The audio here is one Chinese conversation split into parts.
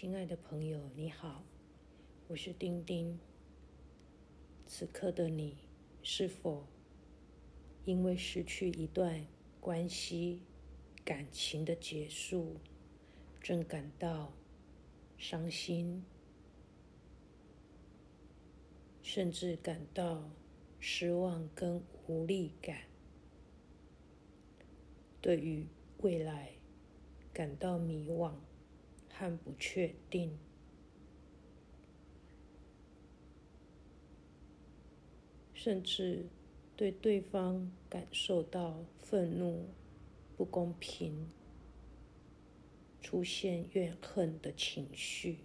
亲爱的朋友，你好，我是丁丁。此刻的你，是否因为失去一段关系、感情的结束，正感到伤心，甚至感到失望跟无力感？对于未来感到迷惘？和不确定，甚至对对方感受到愤怒、不公平，出现怨恨的情绪。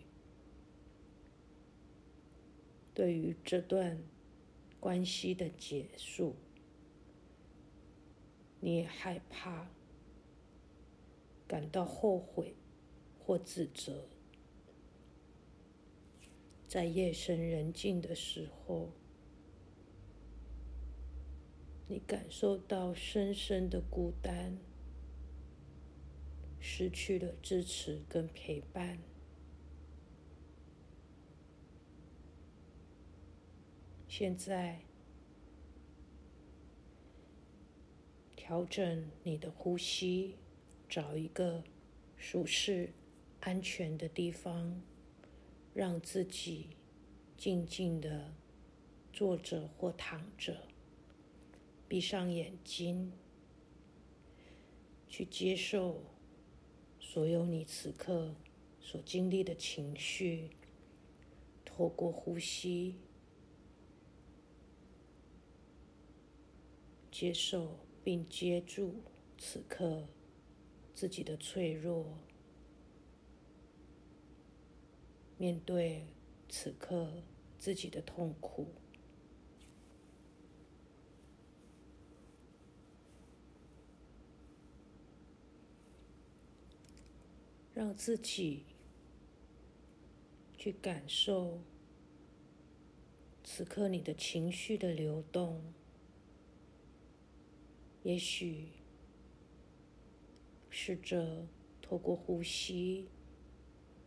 对于这段关系的结束，你害怕，感到后悔。或自责，在夜深人静的时候，你感受到深深的孤单，失去了支持跟陪伴。现在，调整你的呼吸，找一个舒适。安全的地方，让自己静静的坐着或躺着，闭上眼睛，去接受所有你此刻所经历的情绪，透过呼吸接受并接住此刻自己的脆弱。面对此刻自己的痛苦，让自己去感受此刻你的情绪的流动。也许试着透过呼吸，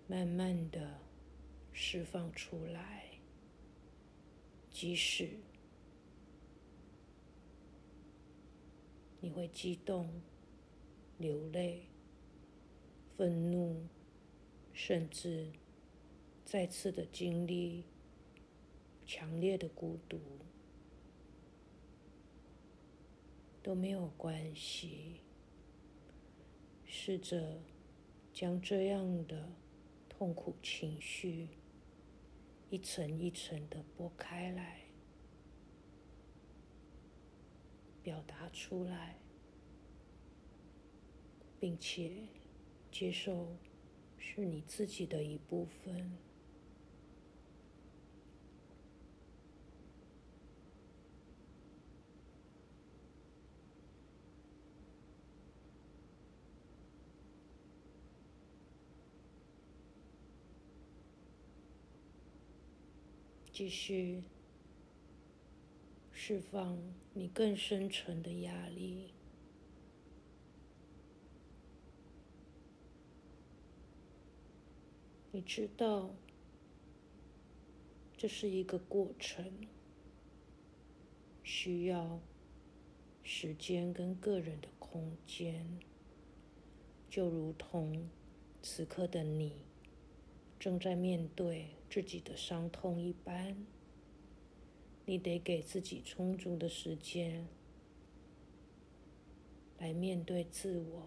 慢慢的。释放出来，即使你会激动、流泪、愤怒，甚至再次的经历强烈的孤独，都没有关系。试着将这样的痛苦情绪。一层一层的剥开来，表达出来，并且接受是你自己的一部分。继续释放你更深沉的压力。你知道，这是一个过程，需要时间跟个人的空间，就如同此刻的你。正在面对自己的伤痛一般，你得给自己充足的时间来面对自我。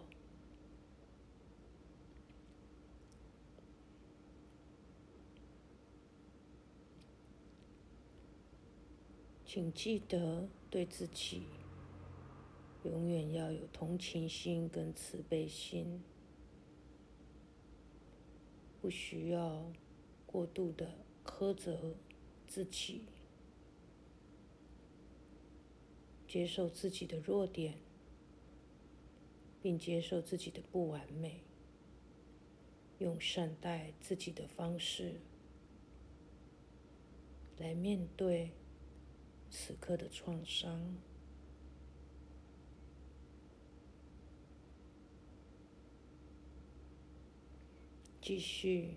请记得对自己永远要有同情心跟慈悲心。不需要过度的苛责自己，接受自己的弱点，并接受自己的不完美，用善待自己的方式来面对此刻的创伤。继续。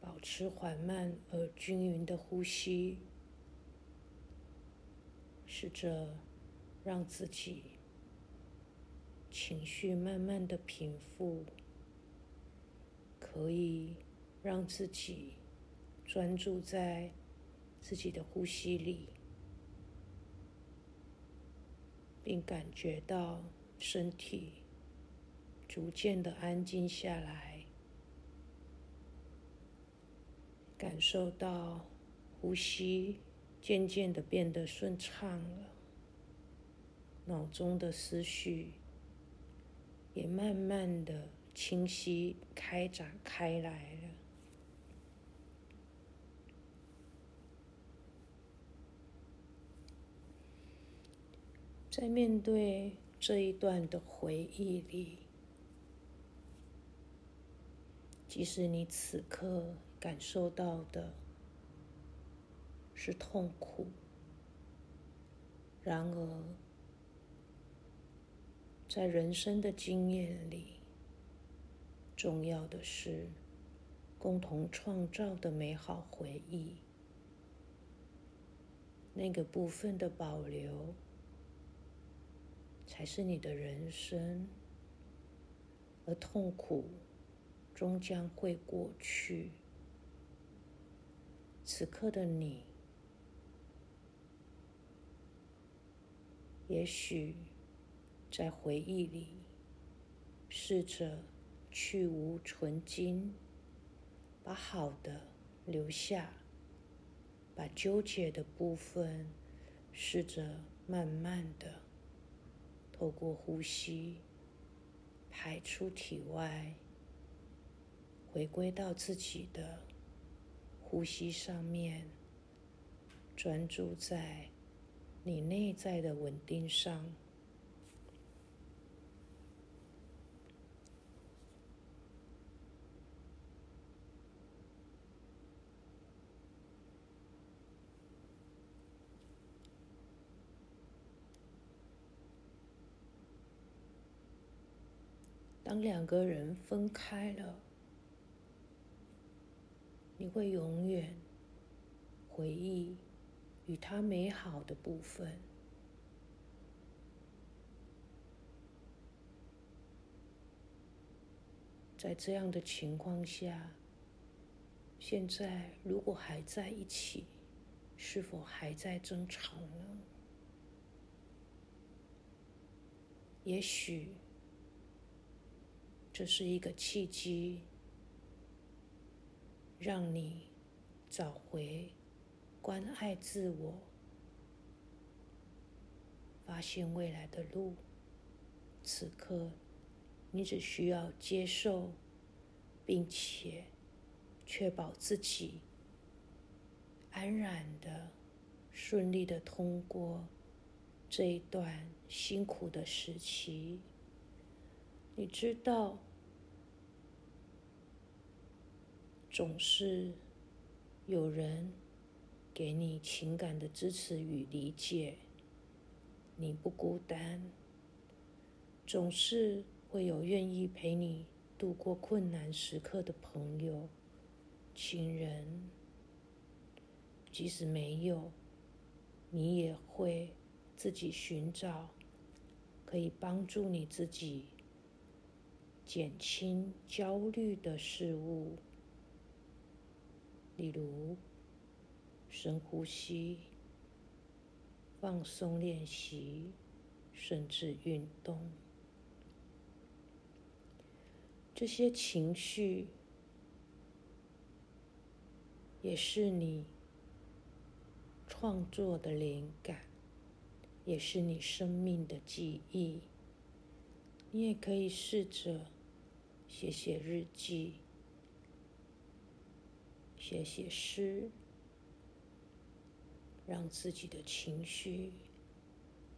保持缓慢而均匀的呼吸试着让自己情绪慢慢的平复可以让自己专注在自己的呼吸里并感觉到身体逐渐的安静下来。感受到呼吸渐渐的变得顺畅了，脑中的思绪也慢慢的清晰开展开来了。在面对这一段的回忆里，即使你此刻。感受到的是痛苦，然而，在人生的经验里，重要的是共同创造的美好回忆。那个部分的保留，才是你的人生，而痛苦终将会过去。此刻的你，也许在回忆里试着去无存精，把好的留下，把纠结的部分试着慢慢的透过呼吸排出体外，回归到自己的。呼吸上面，专注在你内在的稳定上。当两个人分开了。你会永远回忆与他美好的部分，在这样的情况下，现在如果还在一起，是否还在争吵呢？也许这是一个契机。让你找回关爱自我、发现未来的路。此刻，你只需要接受，并且确保自己安然的、顺利的通过这一段辛苦的时期。你知道。总是有人给你情感的支持与理解，你不孤单。总是会有愿意陪你度过困难时刻的朋友、亲人。即使没有，你也会自己寻找可以帮助你自己减轻焦虑的事物。例如，深呼吸、放松练习，甚至运动，这些情绪也是你创作的灵感，也是你生命的记忆。你也可以试着写写日记。写写诗，让自己的情绪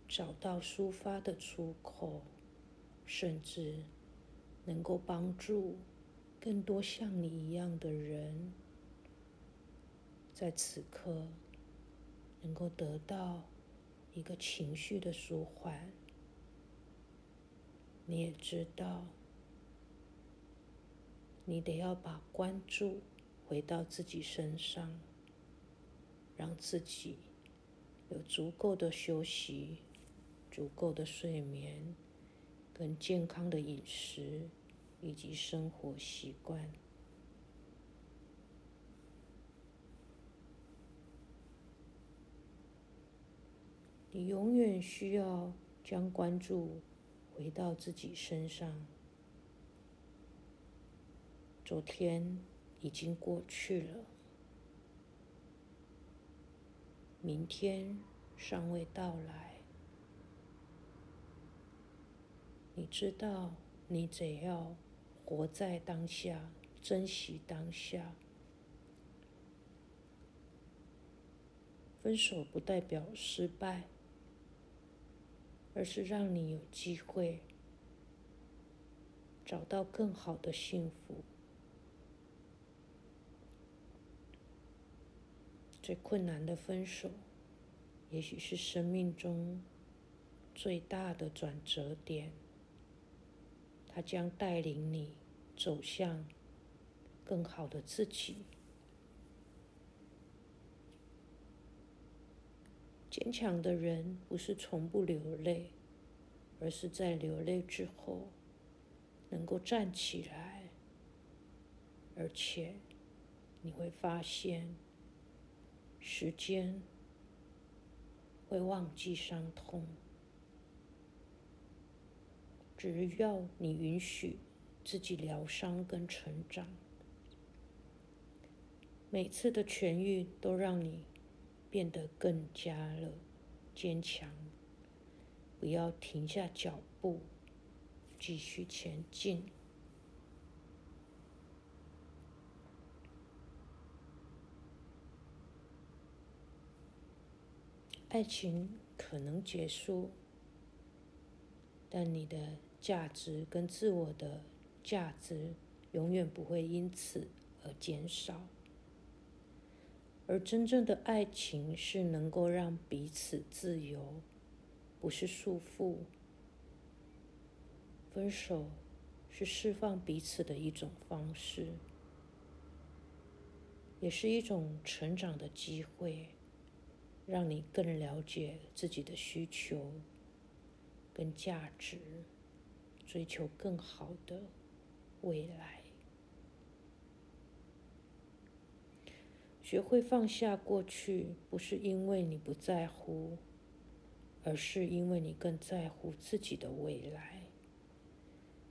找到抒发的出口，甚至能够帮助更多像你一样的人，在此刻能够得到一个情绪的舒缓。你也知道，你得要把关注。回到自己身上，让自己有足够的休息、足够的睡眠、跟健康的饮食以及生活习惯。你永远需要将关注回到自己身上。昨天已经过去了，明天尚未到来。你知道，你只要活在当下，珍惜当下。分手不代表失败。而是让你有机会找到更好的幸福。最困难的分手，也许是生命中最大的转折点。它将带领你走向更好的自己。坚强的人不是从不流泪，而是在流泪之后能够站起来，而且你会发现，时间会忘记伤痛，只要你允许自己疗伤跟成长，每次的痊愈都让你。变得更加了坚强，不要停下脚步，继续前进。爱情可能结束，但你的价值跟自我的价值永远不会因此而减少。而真正的爱情是能够让彼此自由，不是束缚。分手是释放彼此的一种方式，也是一种成长的机会，让你更了解自己的需求跟价值，追求更好的未来。学会放下过去，不是因为你不在乎，而是因为你更在乎自己的未来。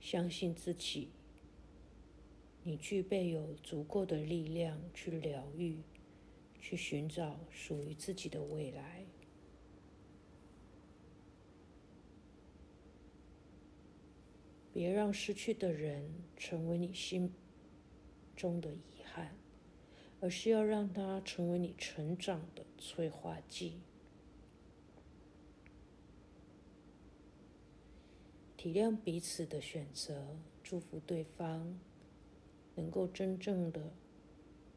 相信自己，你具备有足够的力量去疗愈，去寻找属于自己的未来。别让失去的人成为你心中的遗憾。而是要让它成为你成长的催化剂。体谅彼此的选择，祝福对方能够真正的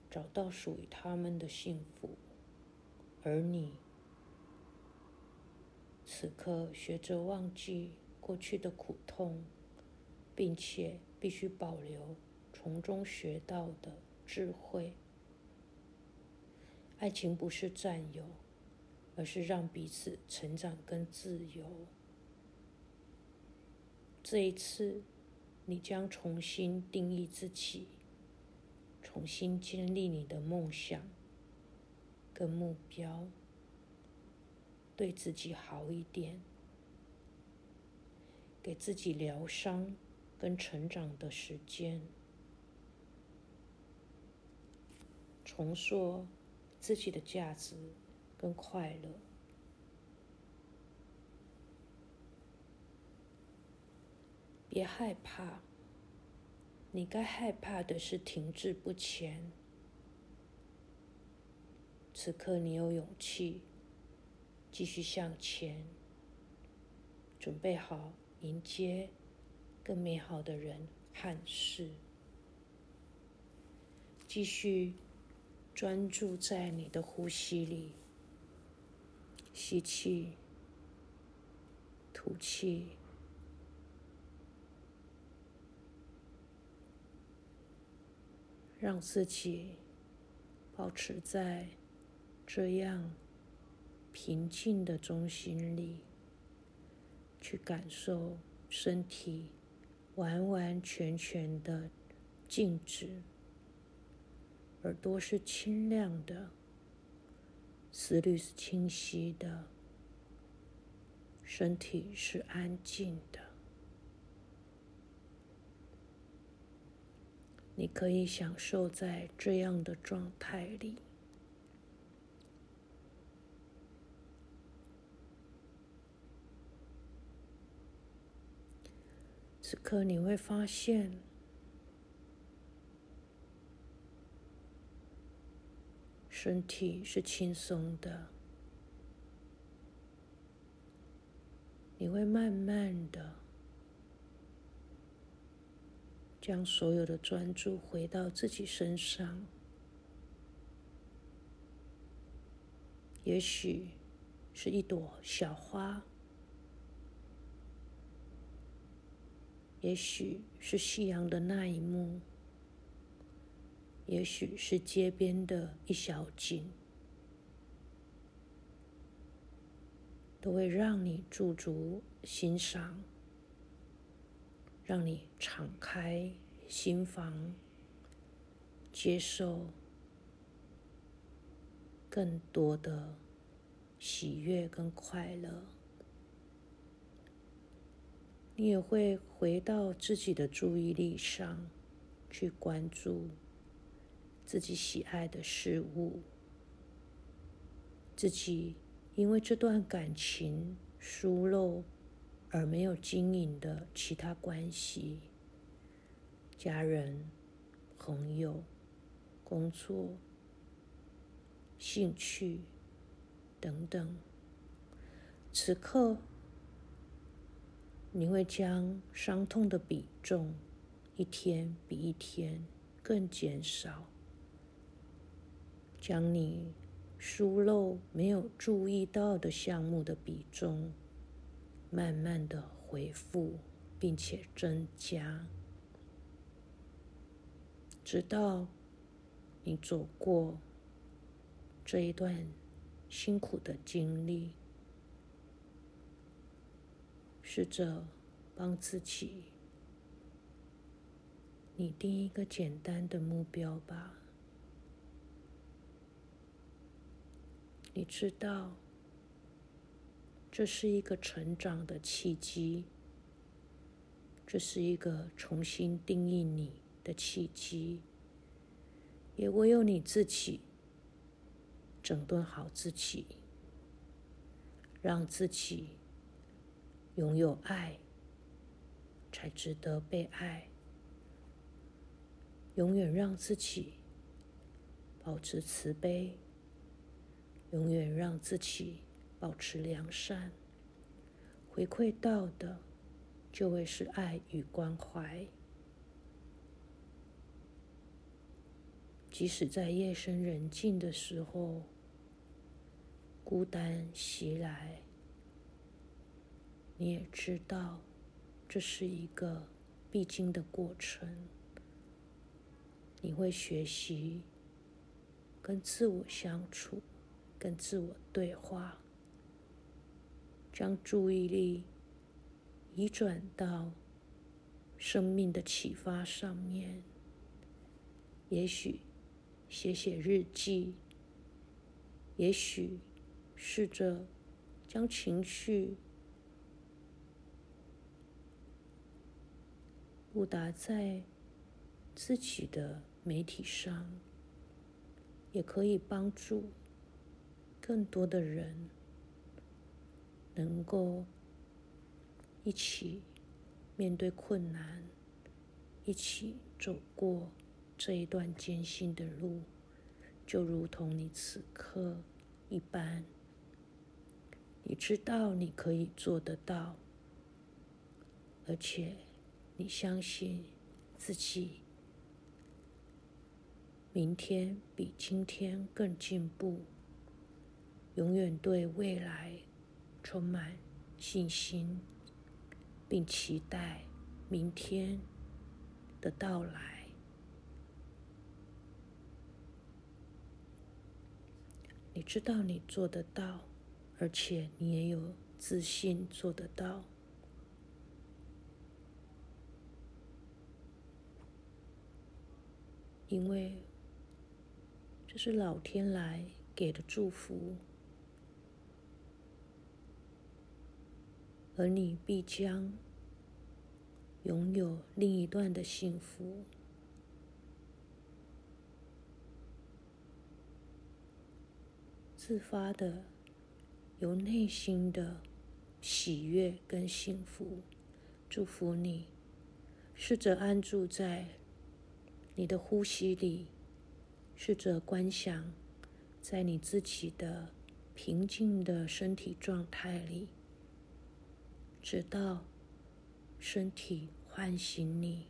找到属于他们的幸福，而你此刻学着忘记过去的苦痛，并且必须保留从中学到的智慧。爱情不是占有，而是让彼此成长跟自由。这一次，你将重新定义自己，重新建立你的梦想跟目标，对自己好一点，给自己疗伤跟成长的时间，重塑。自己的价值跟快乐，别害怕。你该害怕的是停滞不前。此刻你有勇气继续向前，准备好迎接更美好的人和事，继续。专注在你的呼吸里，吸气，吐气，让自己保持在这样平静的中心里，去感受身体完完全全的静止，耳朵是清亮的，思虑是清晰的，身体是安静的。你可以享受在这样的状态里。此刻你会发现，身体是轻松的。你会慢慢的。将所有的专注回到自己身上，也许是一朵小花，也许是夕阳的那一幕，也许是街边的一小景，都会让你驻足欣赏。让你敞开心房，接受更多的喜悦跟快乐。你也会回到自己的注意力上，去关注自己喜爱的事物，自己因为这段感情疏漏。而没有经营的其他关系，家人、朋友、工作、兴趣等等，此刻你会将伤痛的比重一天比一天更减少，将你疏漏没有注意到的项目的比重。慢慢的恢复，并且增加，直到你走过这一段辛苦的经历。试着帮自己拟定一个简单的目标吧。你知道。这是一个成长的契机，这是一个重新定义你的契机，也唯有你自己整顿好自己，让自己拥有爱，才值得被爱。永远让自己保持慈悲，永远让自己。保持良善，回馈到的就会是爱与关怀。即使在夜深人静的时候，孤单袭来，你也知道这是一个必经的过程。你会学习跟自我相处，跟自我对话。将注意力移转到生命的启发上面，也许写写日记，也许试着将情绪布达在自己的媒体上，也可以帮助更多的人。能够一起面对困难，一起走过这一段艰辛的路，就如同你此刻一般。你知道你可以做得到，而且你相信自己，明天比今天更进步，永远对未来。充满信心，并期待明天的到来。你知道你做得到，而且你也有自信做得到，因为这是老天来给的祝福，而你必将拥有另一段的幸福。自发的，由内心的喜悦跟幸福，祝福你。试着安住在你的呼吸里，试着观想在你自己的平静的身体状态里，直到身体唤醒你。